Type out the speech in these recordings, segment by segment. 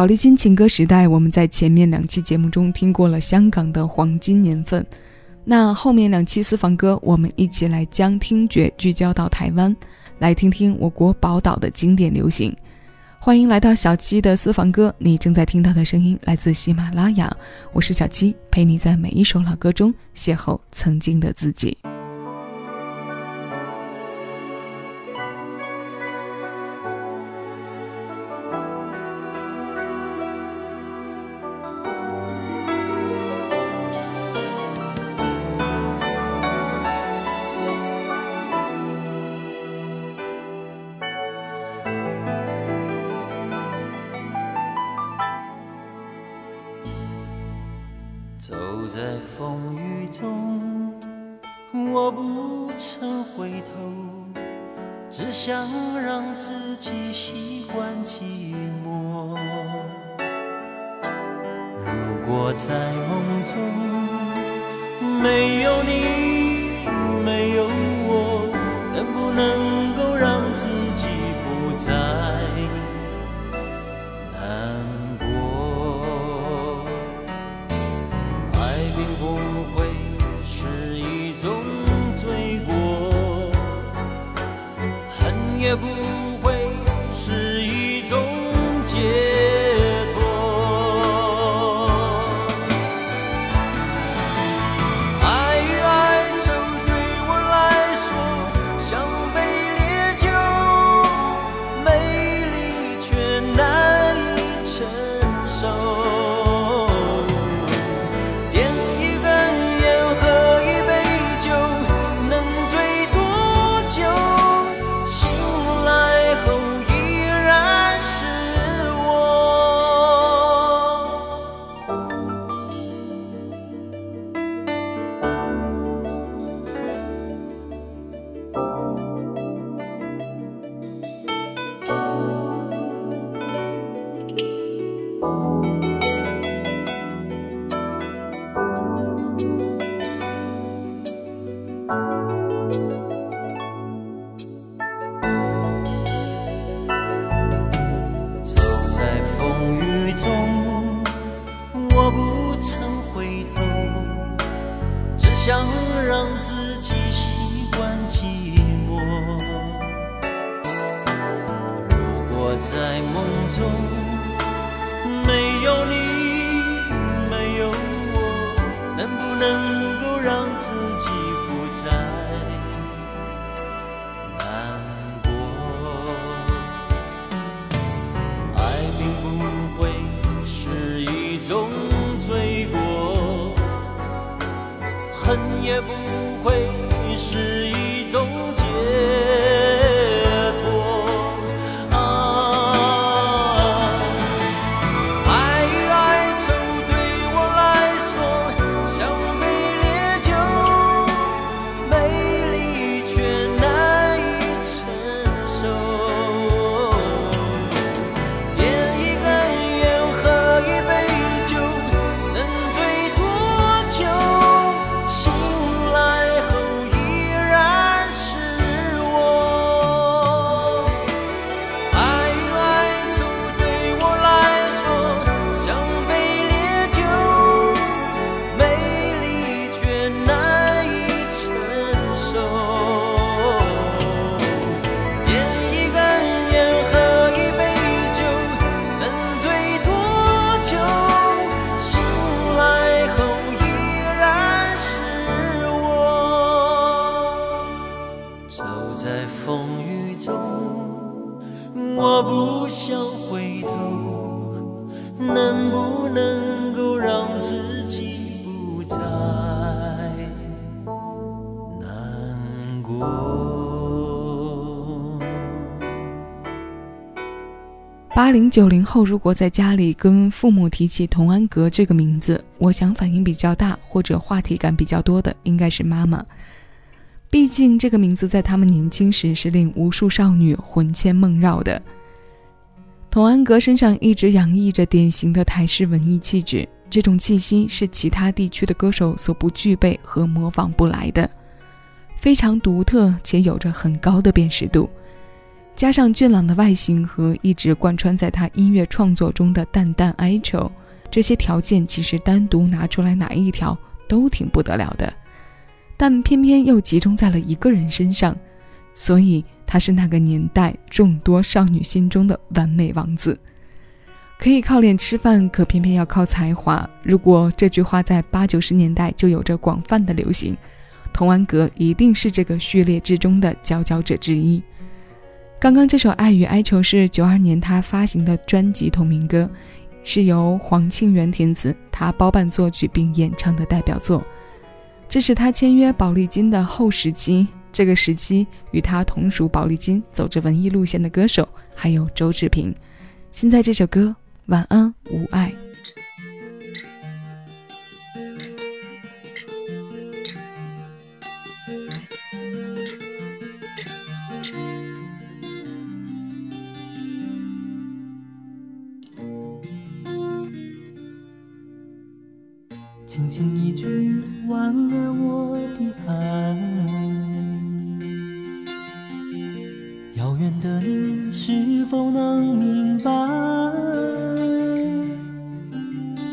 宝丽金情歌时代，我们在前面两期节目中听过了香港的黄金年份，那后面两期私房歌，我们一起来将听觉聚焦到台湾，来听听我国宝岛的经典流行。欢迎来到小七的私房歌，你正在听到的声音来自喜马拉雅，我是小七，陪你在每一首老歌中邂逅曾经的自己。走在风雨中，我不曾回头，只想让自己习惯寂寞。如果在梦中没有你，没有我，能不能总醉过恨也不梦中没有你，没有我，能不能够让自己不再难过？爱并不会是一种罪过，恨也不会是一种结。八零九零后，如果在家里跟父母提起童安格这个名字，我想反应比较大或者话题感比较多的应该是妈妈。毕竟这个名字在他们年轻时是令无数少女魂牵梦绕的。童安格身上一直洋溢着典型的台式文艺气质，这种气息是其他地区的歌手所不具备和模仿不来的，非常独特且有着很高的辨识度。加上俊朗的外形和一直贯穿在他音乐创作中的淡淡哀愁，这些条件其实单独拿出来哪一条都挺不得了的，但偏偏又集中在了一个人身上，所以他是那个年代众多少女心中的完美王子。可以靠脸吃饭，可偏偏要靠才华。如果这句话在八九十年代就有着广泛的流行，童安格一定是这个序列之中的佼佼者之一。刚刚这首《爱与哀愁》是九二年他发行的专辑同名歌，是由黄庆元填词，他包办作曲并演唱的代表作。这是他签约宝丽金的后时期，这个时期与他同属宝丽金、走着文艺路线的歌手还有周志平。现在这首歌《晚安无爱》。轻轻一句晚安，遥远的你是否能明白？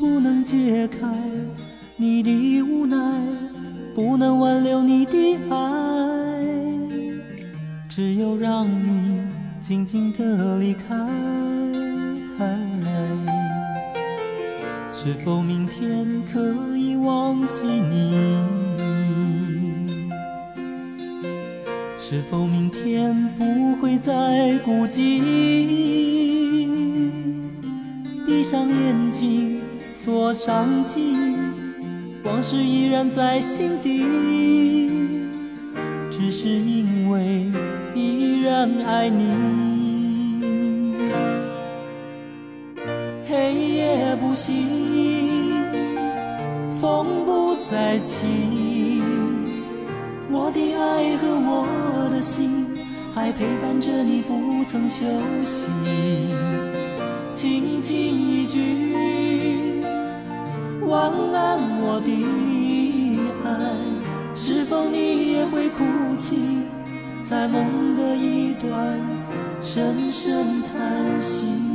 不能解开你的无奈，不能挽留你的爱，只有让你静静的离开。是否明天可以忘记你？是否明天不会再孤寂？闭上眼睛，锁上记忆，往事依然在心底，只是因为依然爱你。黑夜不息。风不再起，的爱和我的心还陪伴着你，不曾休息。轻轻一句晚安，我的爱，是否你也会哭泣，在梦的一端深深叹息？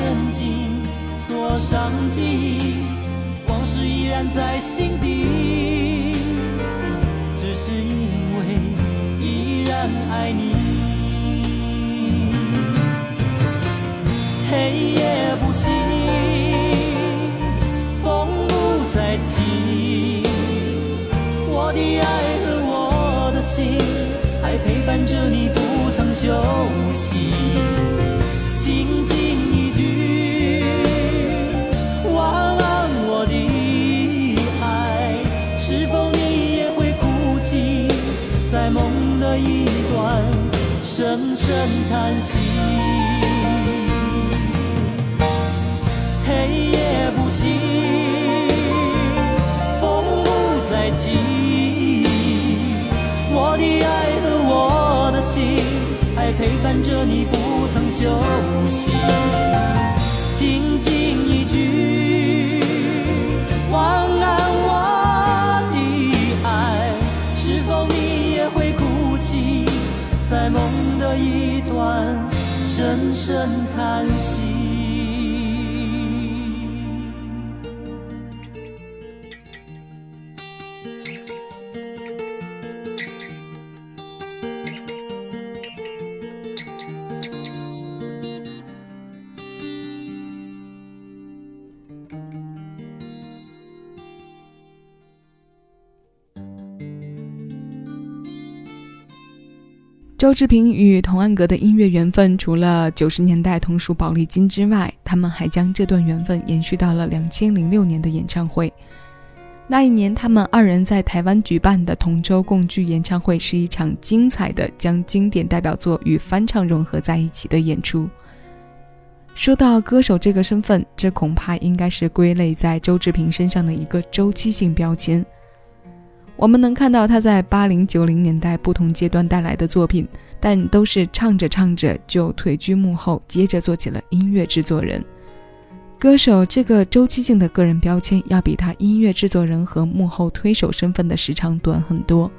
曾经锁上记忆，往事依然在心底，只是因为依然爱你。黑夜不息，风不再起，我的爱和我的心还陪伴着你，不曾休息。声声叹息，黑夜不息，风不再起，我的爱和我的心还陪伴着你，不曾休息。静静身周志平与童安格的音乐缘分，除了九十年代同属宝丽金之外，他们还将这段缘分延续到了两千零六年的演唱会。那一年，他们二人在台湾举办的同舟共聚演唱会，是一场精彩的将经典代表作与翻唱融合在一起的演出。说到歌手这个身份，这恐怕应该是归类在周志平身上的一个周期性标签。我们能看到他在八零九零年代不同阶段带来的作品，但都是唱着唱着就退居幕后，接着做起了音乐制作人。歌手这个周期性的个人标签，要比他音乐制作人和幕后推手身份的时长短很多。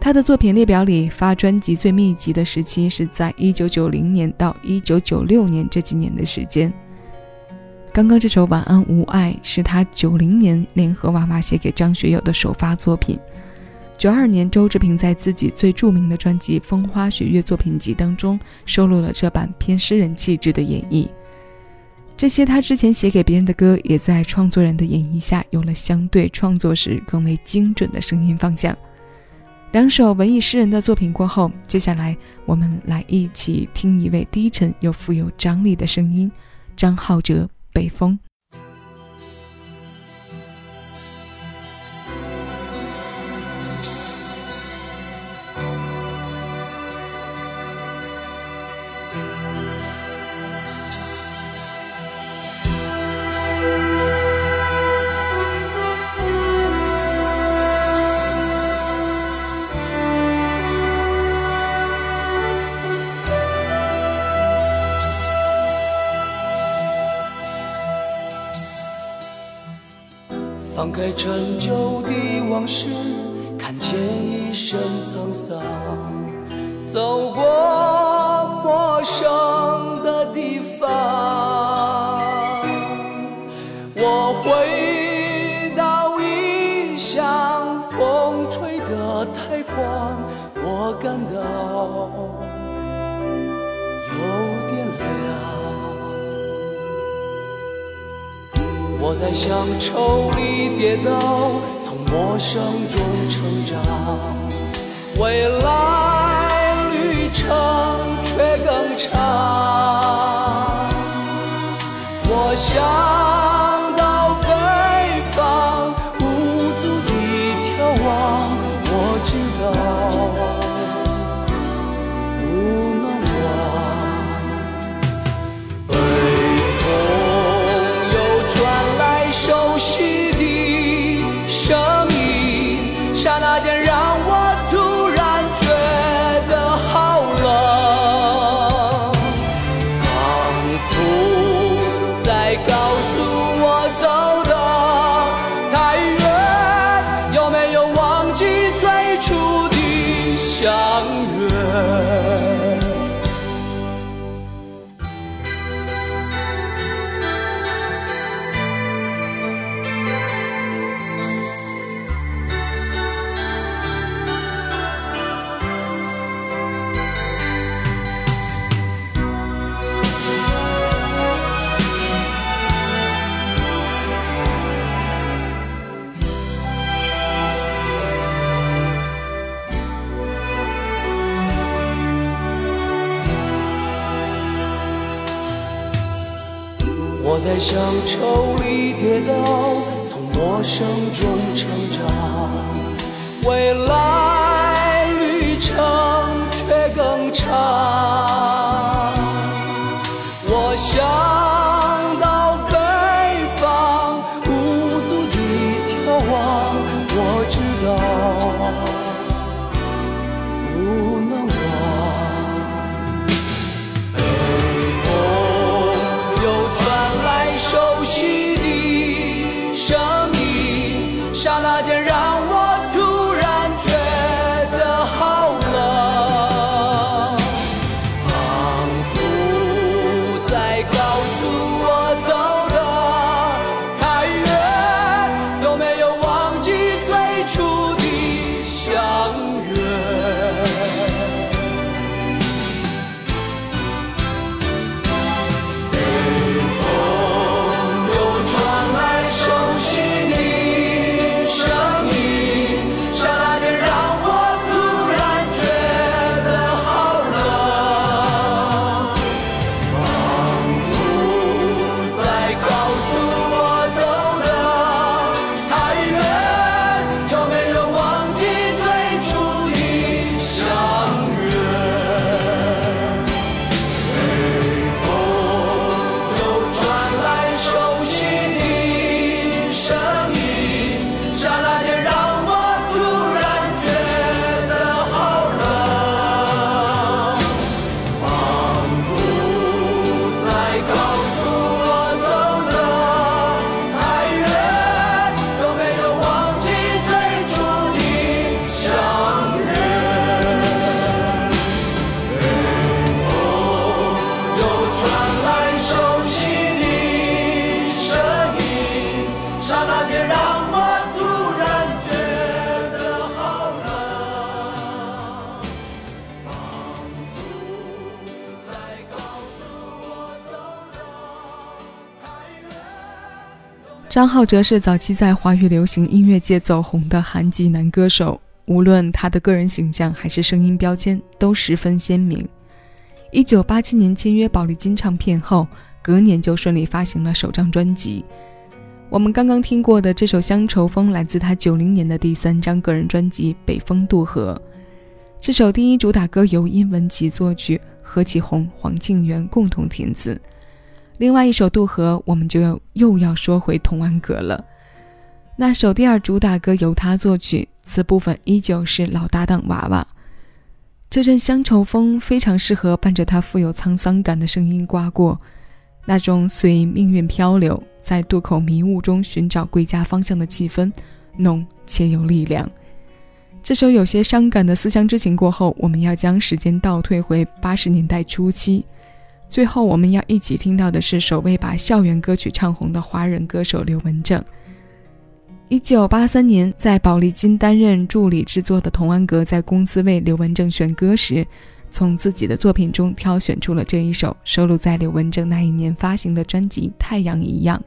他的作品列表里，发专辑最密集的时期是在一九九零年到一九九六年这几年的时间。刚刚这首《晚安无爱》是他九零年联合娃娃写给张学友的首发作品。九二年，周志平在自己最著名的专辑《风花雪月作品集》当中收录了这版偏诗人气质的演绎。这些他之前写给别人的歌，也在创作人的演绎下有了相对创作时更为精准的声音方向。两首文艺诗人的作品过后，接下来我们来一起听一位低沉又富有张力的声音——张浩哲。北风。放开陈旧的往事，看见一身沧桑。走过陌生的地方，在乡愁里跌倒，从陌生中成长，未来我在乡愁里跌倒，从陌生中成长，未来旅程却更长。张浩哲是早期在华语流行音乐界走红的韩籍男歌手，无论他的个人形象还是声音标签都十分鲜明。一九八七年签约宝丽金唱片后，隔年就顺利发行了首张专辑，我们刚刚听过的这首《乡愁风》来自他九零年的第三张个人专辑《北风渡河》。这首第一主打歌由殷文琪作曲，何启宏、黄庆元共同填词。另外一首《渡河》，我们就要又要说回童安格了。那首第二主打歌由他作曲，词部分依旧是老搭档娃娃。这阵乡愁风非常适合伴着他富有沧桑感的声音刮过，那种随命运漂流，在渡口迷雾中寻找归家方向的气氛，浓且有力量。这首有些伤感的思乡之情过后，我们要将时间倒退回八十年代初期。最后，我们要一起听到的是首位把校园歌曲唱红的华人歌手刘文正。一九八三年，在宝丽金担任助理制作的童安格，在公司为刘文正选歌时，从自己的作品中挑选出了这一首，收录在刘文正那一年发行的专辑《太阳一样》。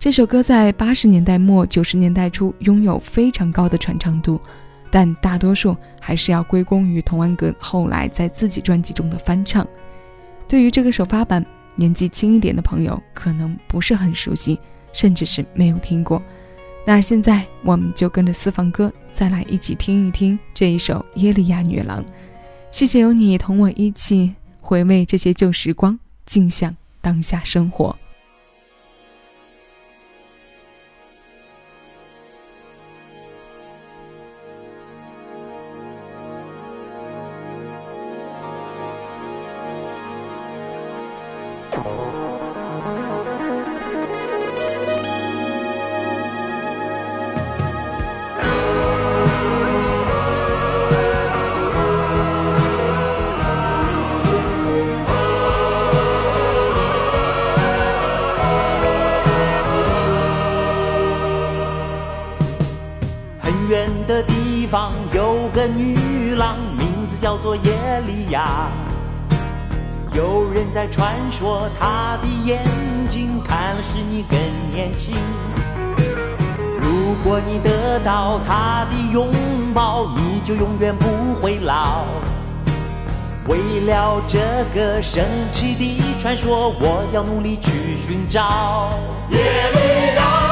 这首歌在八十年代末九十年代初拥有非常高的传唱度，但大多数还是要归功于童安格后来在自己专辑中的翻唱。对于这个首发版，年纪轻一点的朋友可能不是很熟悉，甚至是没有听过。那现在我们就跟着私房歌再来一起听一听这一首《耶利亚女郎》。谢谢有你同我一起回味这些旧时光，尽享当下生活。在传说，他的眼睛看了使你更年轻。如果你得到他的拥抱，你就永远不会老。为了这个神奇的传说，我要努力去寻找耶利亚。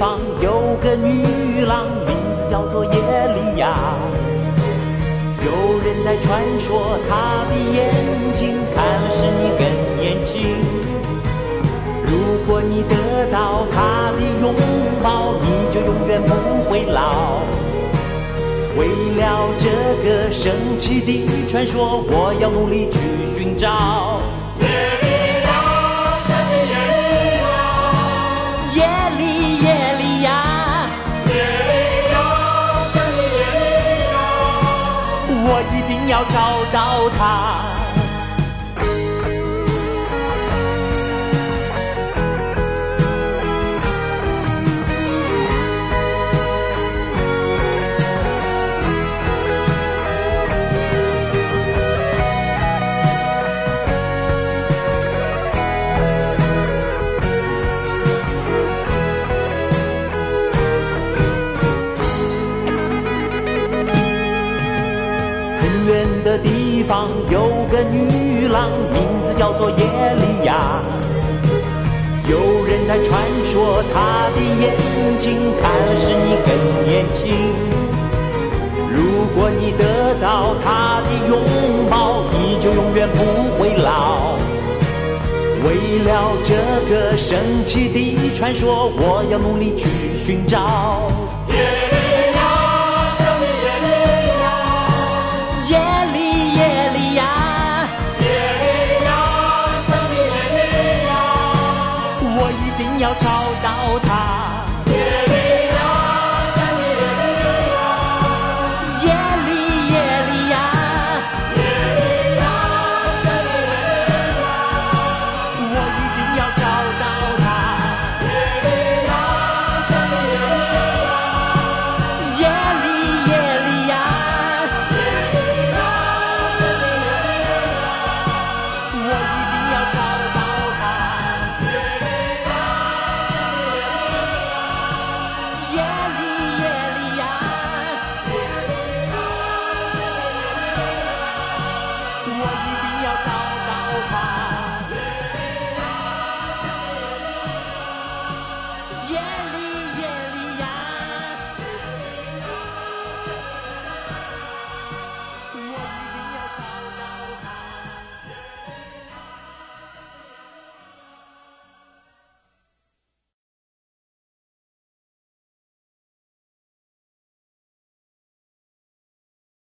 方有个女郎，名字叫做耶利亚。有人在传说，她的眼睛看了使你更年轻。如果你得到她的拥抱，你就永远不会老。为了这个神奇的传说，我要努力去寻找。要找到他。叫做耶利亚。有人在传说，她的眼睛看了使你更年轻。如果你得到她的拥抱，你就永远不会老。为了这个神奇的传说，我要努力去寻找。耶利